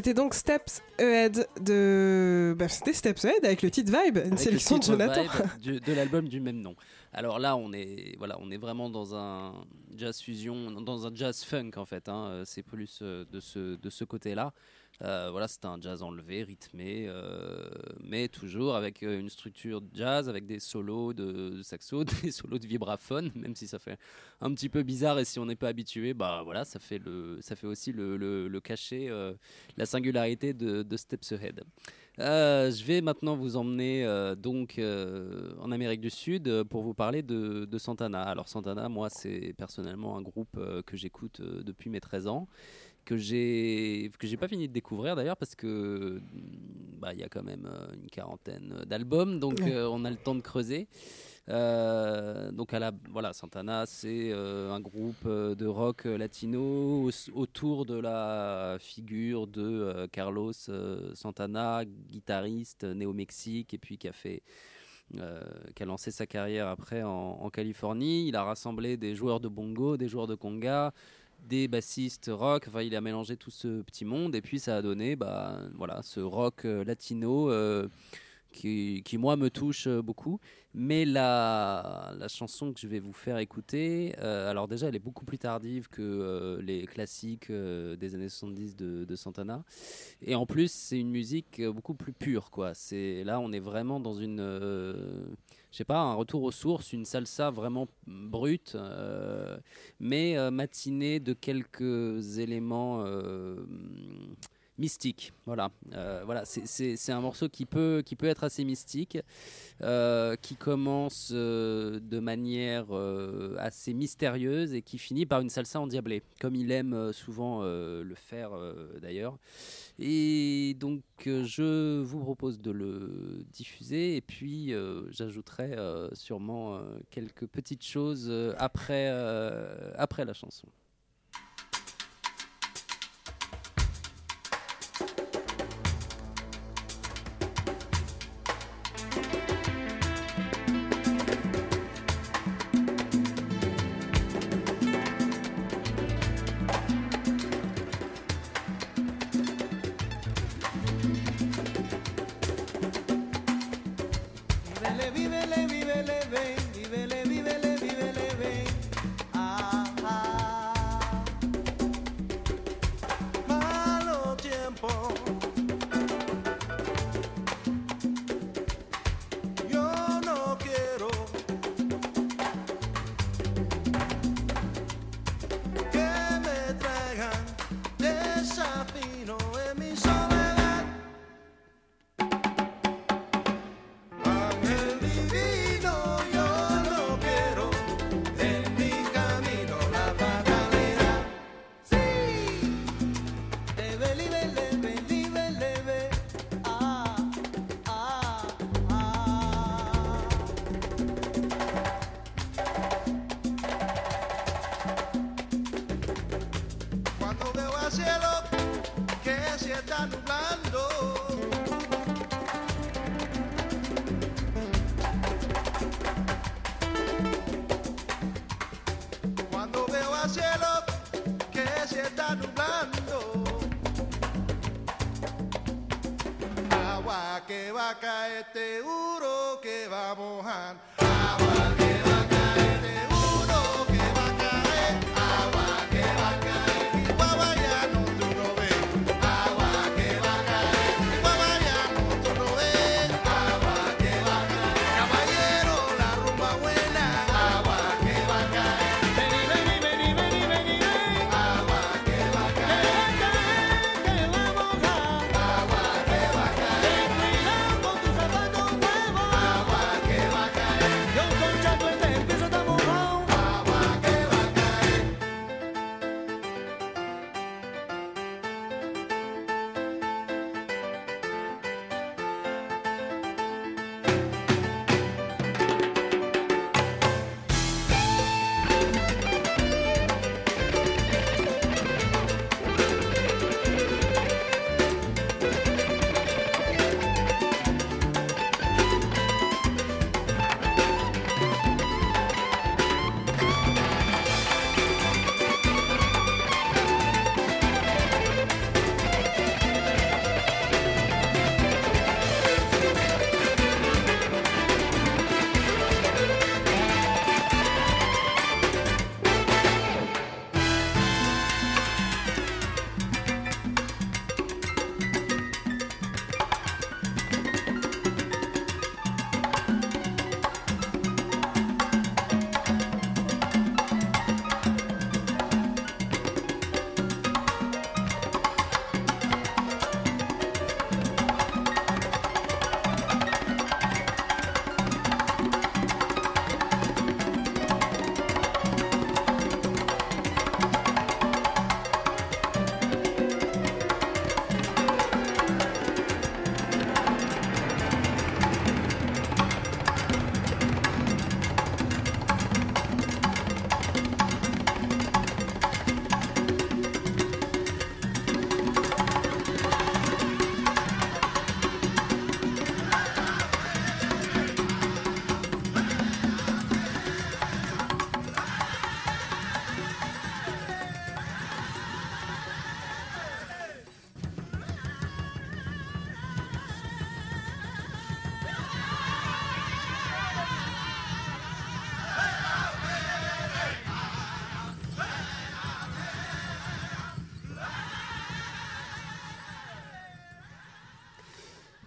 C'était donc Steps Ahead de. Bah, c'était Steps Ahead avec le titre Vibe, une Avec sélection de Jonathan. Vibe de l'album du même nom. Alors là, on est, voilà, on est vraiment dans un jazz fusion, dans un jazz funk en fait. hein. Euh, C'est plus euh, de ce, de ce côté-là. Euh, voilà, c'est un jazz enlevé, rythmé, euh, mais toujours avec euh, une structure de jazz, avec des solos de, saxo, des solos de vibraphone, même si ça fait un petit peu bizarre et si on n'est pas habitué, bah voilà, ça fait le, ça fait aussi le, le, le cachet, la singularité de, Steps Ahead. Je vais maintenant vous emmener donc en Amérique du Sud pour vous parler de, de Santana. Alors Santana, moi, c'est personnellement un groupe que j'écoute depuis mes 13 ans, que j'ai que j'ai pas fini de découvrir d'ailleurs parce que bah, il y a quand même euh, une quarantaine d'albums, donc Ouais. euh, on a le temps de creuser. Euh, donc à la voilà Santana c'est euh, un groupe de rock latino au- autour de la figure de Carlos Santana guitariste né au Mexique et puis qui a fait euh, qui a lancé sa carrière après en, en Californie il a rassemblé des joueurs de bongo des joueurs de conga des bassistes rock. Enfin il a mélangé tout ce petit monde. Et puis ça a donné bah voilà ce rock euh, latino euh, qui, moi me touche euh, beaucoup. Mais la, la chanson que je vais vous faire écouter, euh, alors déjà elle est beaucoup plus tardive que euh, les classiques des années 70 de, de Santana. Et en plus c'est une musique beaucoup plus pure. Quoi. C'est, là on est vraiment dans une... je sais pas, un retour aux sources, une salsa vraiment brute, mais matinée de quelques éléments mystique. Voilà, euh, voilà, c'est un morceau qui peut, qui peut être assez mystique, euh, qui commence euh, de manière assez mystérieuse et qui finit par une salsa endiablée, comme il aime souvent le faire d'ailleurs. Et donc je vous propose de le diffuser et puis j'ajouterai sûrement quelques petites choses après, après la chanson.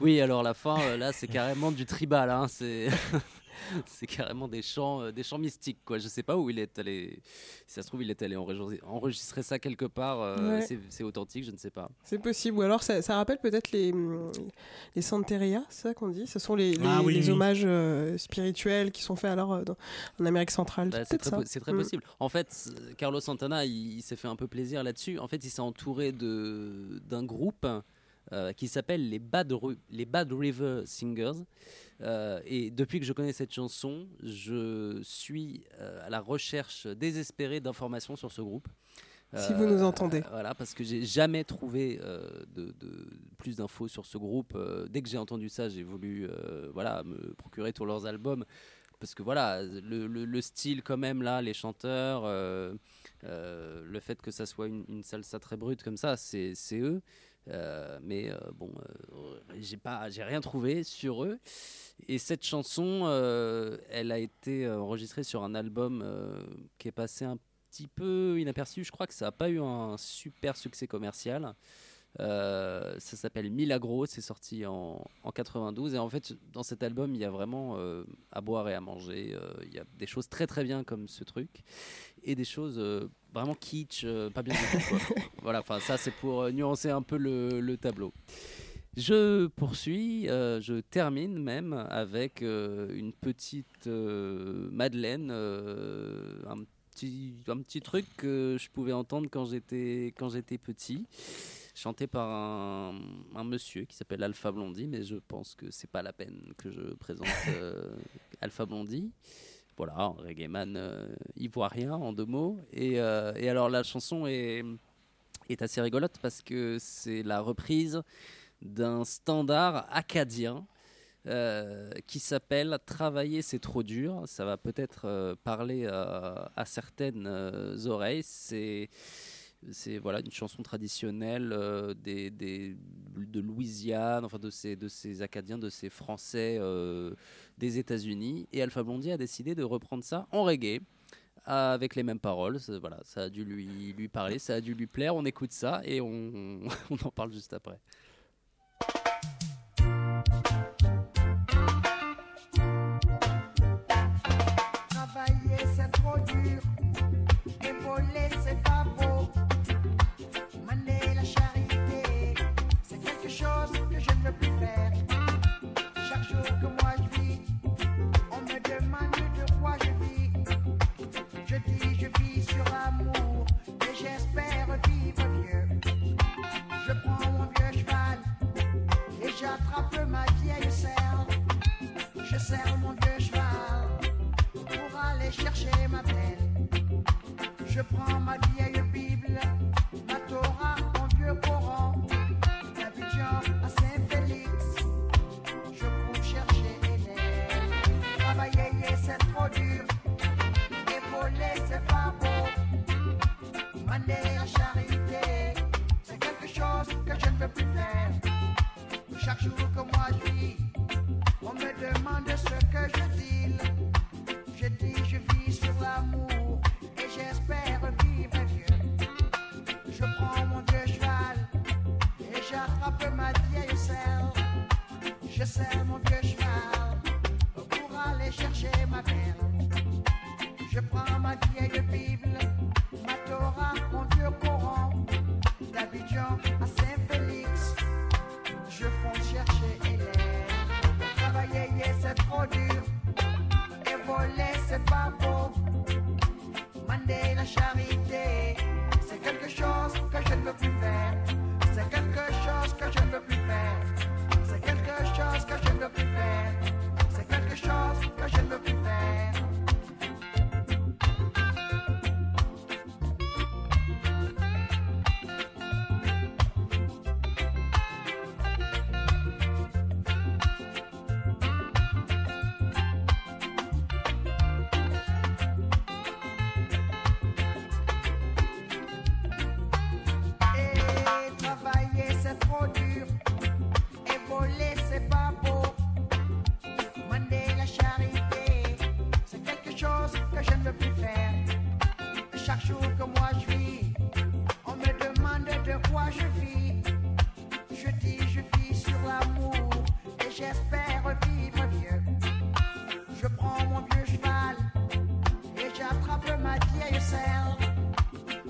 Oui, alors la fin, euh, là, c'est carrément du tribal. Hein, c'est. c'est carrément des chants, euh, des chants mystiques, quoi. Je sais pas où il est allé. Si ça se trouve, il est allé enregistrer ça quelque part. Euh, c'est authentique, je ne sais pas. C'est possible. Ou alors, ça, rappelle peut-être les les Santeria, c'est ça qu'on dit? Ce sont les, ah hommages spirituels qui sont faits alors en Amérique centrale. Bah, c'est très, mm. possible. En fait, Carlos Santana, il, il s'est fait un peu plaisir là-dessus. En fait, il s'est entouré de d'un groupe euh, qui s'appelle les Bad, les Bad River Singers. Euh, et depuis que je connais cette chanson, je suis euh, à la recherche désespérée d'informations sur ce groupe. Si vous nous entendez. Voilà, parce que j'ai jamais trouvé de, de- plus d'infos sur ce groupe. Dès que j'ai entendu ça, j'ai voulu voilà, me procurer tous leurs albums. Parce que voilà, le, le- le style quand même là, les chanteurs, euh, euh, le fait que ça soit une, une salsa très brute comme ça, c'est c'est eux. Euh, mais euh, bon, euh, j'ai pas, j'ai rien trouvé sur eux. Et cette chanson, elle a été enregistrée sur un album qui est passé un petit peu inaperçu. Je crois que ça n'a pas eu un super succès commercial. Euh, ça s'appelle Milagro, c'est sorti en, en 92 et en fait dans cet album il y a vraiment euh, à boire et à manger. Euh, il y a des choses très très bien comme ce truc et des choses vraiment kitsch, pas bien du tout. quoi. voilà, enfin ça c'est pour nuancer un peu le, le tableau. Je poursuis, euh, je termine même avec euh, une petite euh, Madeleine, un, petit, un petit truc que je pouvais entendre quand j'étais quand j'étais petit, chanté par un, un monsieur qui s'appelle Alpha Blondie, mais je pense que c'est pas la peine que je présente euh, Alpha Blondie. Voilà, un reggae man euh, ivoirien en deux mots. Et, euh, et alors la chanson est, est assez rigolote parce que c'est la reprise d'un standard acadien euh, qui s'appelle Travailler c'est trop dur. Ça va peut-être euh, parler à, à certaines oreilles. C'est c'est voilà une chanson traditionnelle euh, des, des- de Louisiane, enfin de ces de ces Acadiens, de ces Français euh, des États-Unis. Et Alpha Blondie a décidé de reprendre ça en reggae avec les mêmes paroles. Ça- Voilà, ça a dû lui lui parler, ça a dû lui plaire. On écoute ça et on, on en parle juste après. Je prends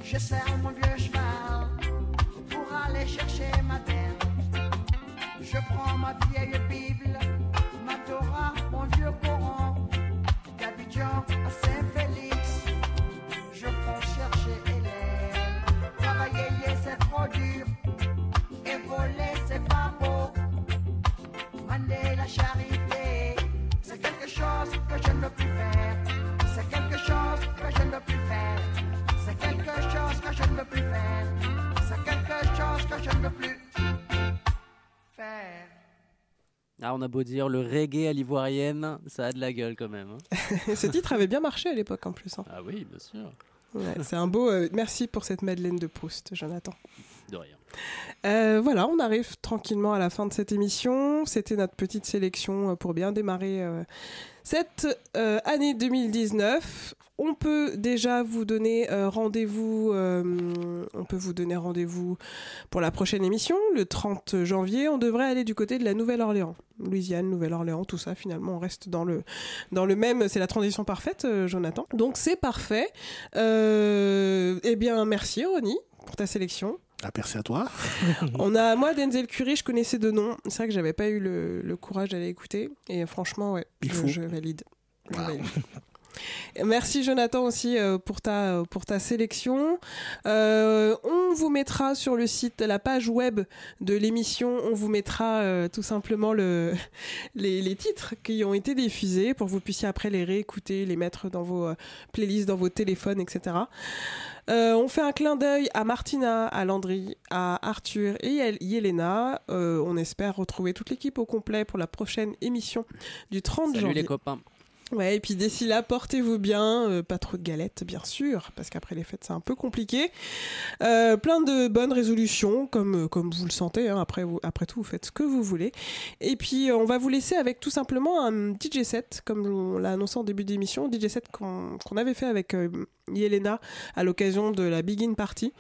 Je serre mon vieux cheval pour aller chercher ma terre. Je prends ma vieille Ah, on a beau dire le reggae à l'ivoirienne, ça a de la gueule quand même. hein. Ce titre avait bien marché à l'époque en plus. hein. Ah oui, bien sûr. Ouais, c'est un beau. euh, merci pour cette Madeleine de Proust, Jonathan. De rien. Euh, voilà, on arrive tranquillement à la fin de cette émission. C'était notre petite sélection euh, pour bien démarrer euh, cette année 2019. On peut déjà vous donner rendez-vous. on peut vous donner rendez-vous pour la prochaine émission, le 30 janvier. On devrait aller du côté de la Nouvelle-Orléans, Louisiane, Nouvelle-Orléans, tout ça. Finalement, on reste dans le dans le même. C'est la transition parfaite, Jonathan. Donc c'est parfait. Eh bien, merci Ronnie pour ta sélection. Ah, merci à toi. On a, moi, Denzel Curry, je connaissais de nom. C'est vrai que j'avais pas eu le, le courage d'aller écouter. Et franchement, ouais, Il je, faut. je valide. Je valide. Et Merci Jonathan aussi euh, pour ta pour ta sélection. Euh, on vous mettra sur le site la page web de l'émission. On vous mettra euh, tout simplement le les, les titres qui ont été diffusés pour que vous puissiez après les réécouter, les mettre dans vos euh, playlists, dans vos téléphones, etc. Euh, on fait un clin d'œil à Martina, à Landry, à Arthur et à Yelena. Euh, on espère retrouver toute l'équipe au complet pour la prochaine émission du 30 Salut janvier. les copains. Ouais, et puis d'ici là, portez-vous bien, euh, pas trop de galettes, bien sûr, parce qu'après les fêtes, c'est un peu compliqué. Euh, plein de bonnes résolutions, comme, comme vous le sentez. hein. Après, vous, après tout, vous faites ce que vous voulez. Et puis, on va vous laisser avec tout simplement un DJ set, comme on l'a annoncé en début d'émission, DJ set qu'on avait fait avec euh, Yelena à l'occasion de la Begin Party.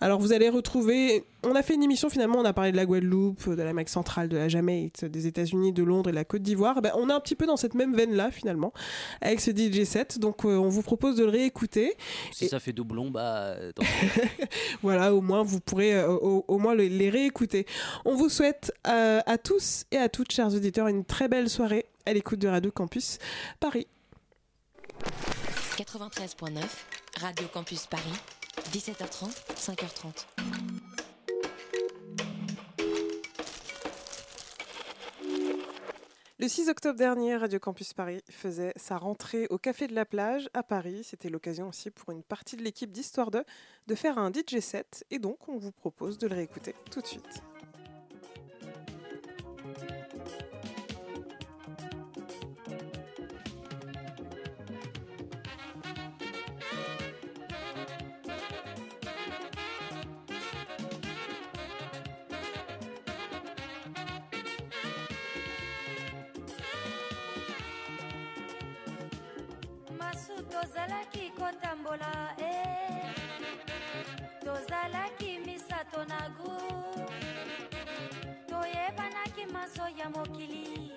Alors, vous allez retrouver. On a fait une émission finalement, on a parlé de la Guadeloupe, de l'Amérique centrale, de la Jamaïque, des États-Unis, de Londres et de la Côte d'Ivoire. Ben, on est un petit peu dans cette même veine-là finalement, avec ce DJ set. Donc, euh, on vous propose de le réécouter. Si ça fait doublon, bah. Voilà, au moins vous pourrez euh, au, au moins le- les réécouter. On vous souhaite euh, à tous et à toutes, chers auditeurs, une très belle soirée à l'écoute de Radio Campus Paris. 93.9, Radio Campus Paris, 17h30, 5h30. Le 6 octobre dernier, Radio Campus Paris faisait sa rentrée au Café de la Plage à Paris. C'était l'occasion aussi pour une partie de l'équipe d'Histoire 2 de faire un DJ set et donc on vous propose de le réécouter tout de suite. Tozalaki kotambola e tozalaki misato na gu. Toyebanaki maso ya mokili.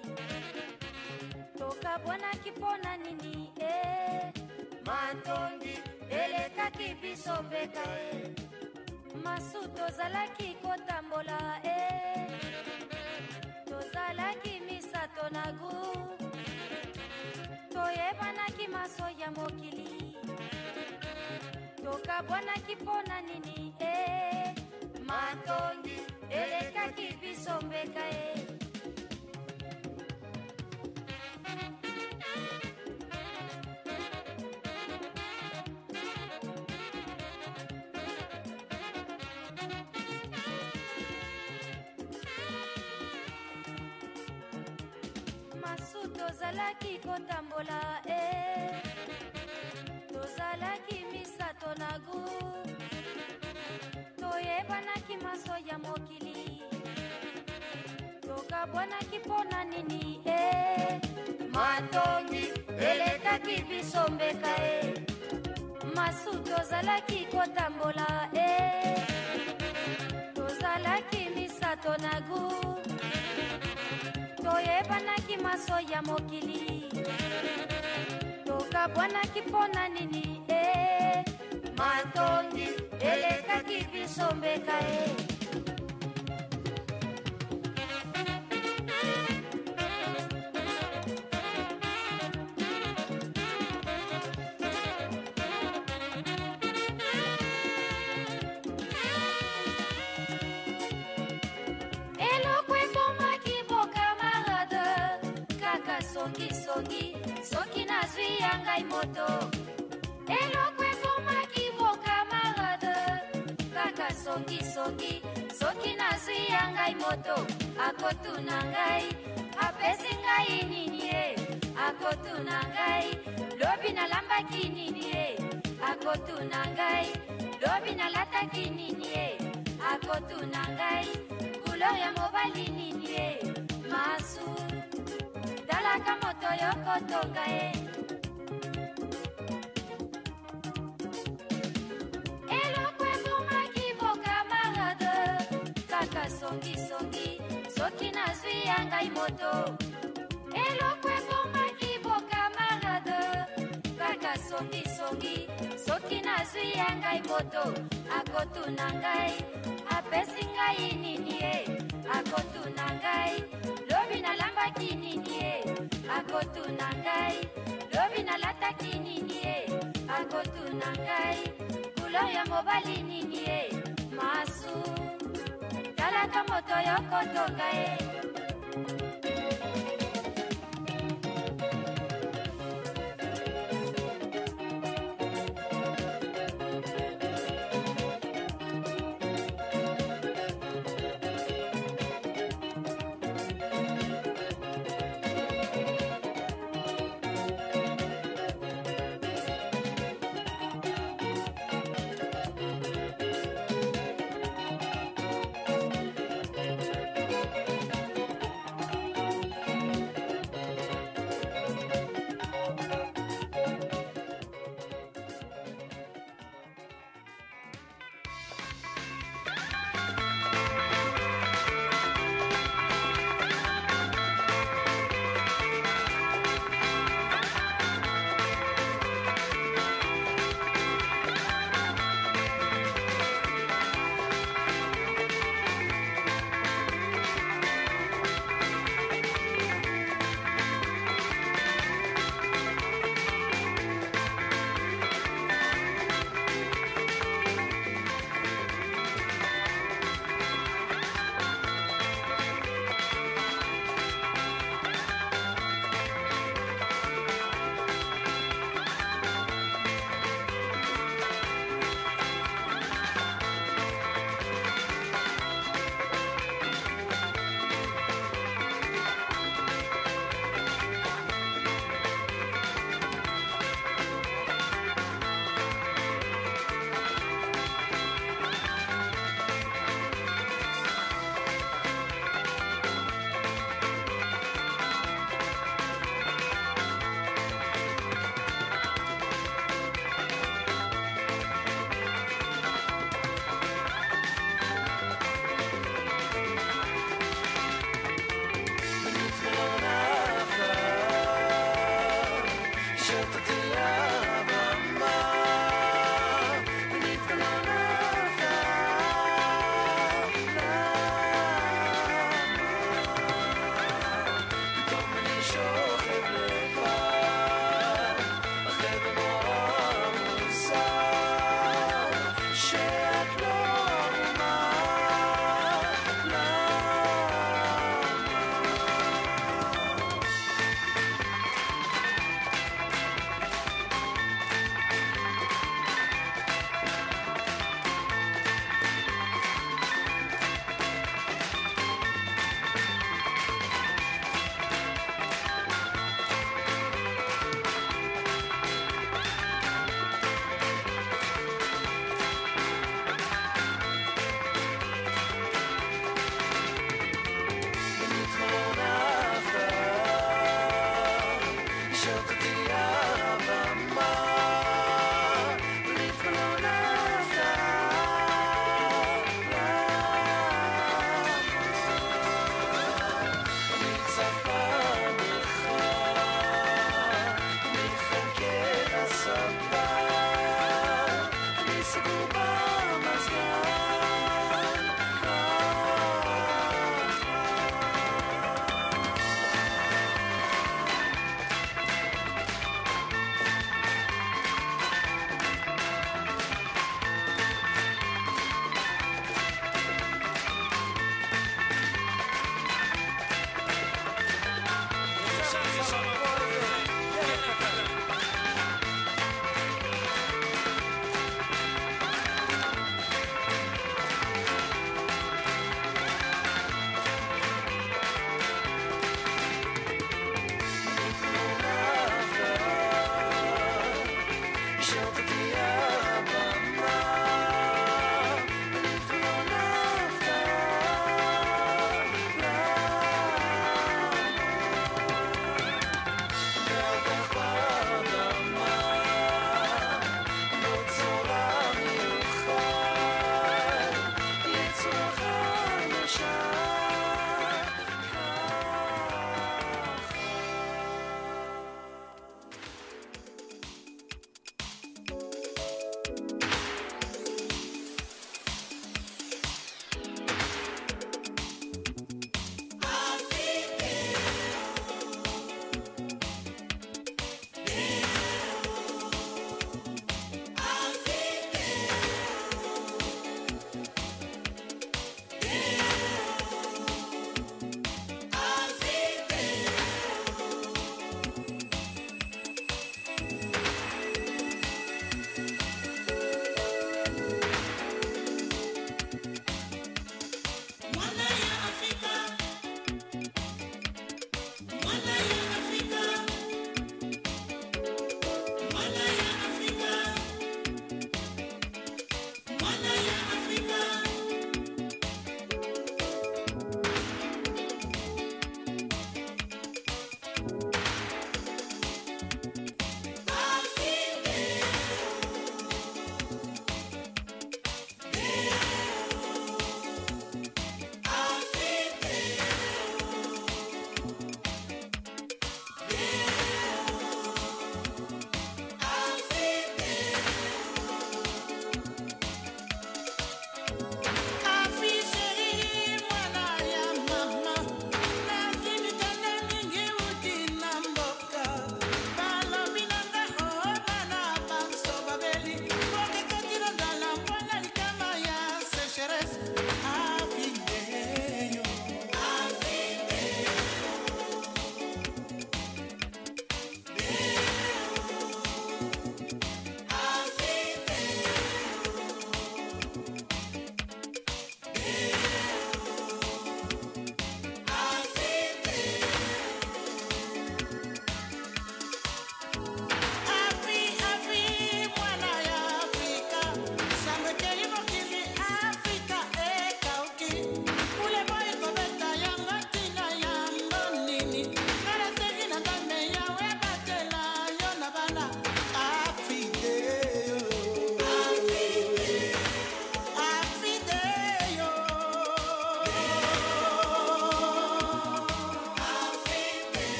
Tokabwanaki mpo na nini e matondi elekaki biso mbeka e masu tozalaki kotambola e tozalaki misato na gu toyebanaki maso ya mokili. Tokabwanaki mpo na nini e matondi elekaki biso mbeka e tozalaki kotambola e. Tozalaki misato na gu. Toyebanaki maso ya mokili. Tokabwanaki mpo na nini e. Matongi elekaki biso mbeka e. Masu tozalaki kotambola e. Tozalaki misato na gu toyebanaki maso ya mokili. Okabwanaki mpona nini e matongi elekaki biso mbeka e eloko ngai moto. Eloko ekomaki bokamarade kaka songisongi soki nazwi ya ngai moto. Akotuna ngai apesi ngai nini e? Akotuna ngai lobi nalambaki nini e? Akotuna ngai lobi nalataki nini e? Akotuna ngai couleur ya mobali nini e? Masu talaka moto yokotonga e ngai moto. Eloko ekomaki bokamarade kaka songisongi soki nazwi ya ngai moto akotuna ngai apesi ngai nini e akotuna ngai lobi nalambaki nini e akotuna ngai lobi nalataki nini e akotuna ngai couleur ya mobali nini e masu talaka moto Thank you.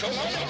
Choke.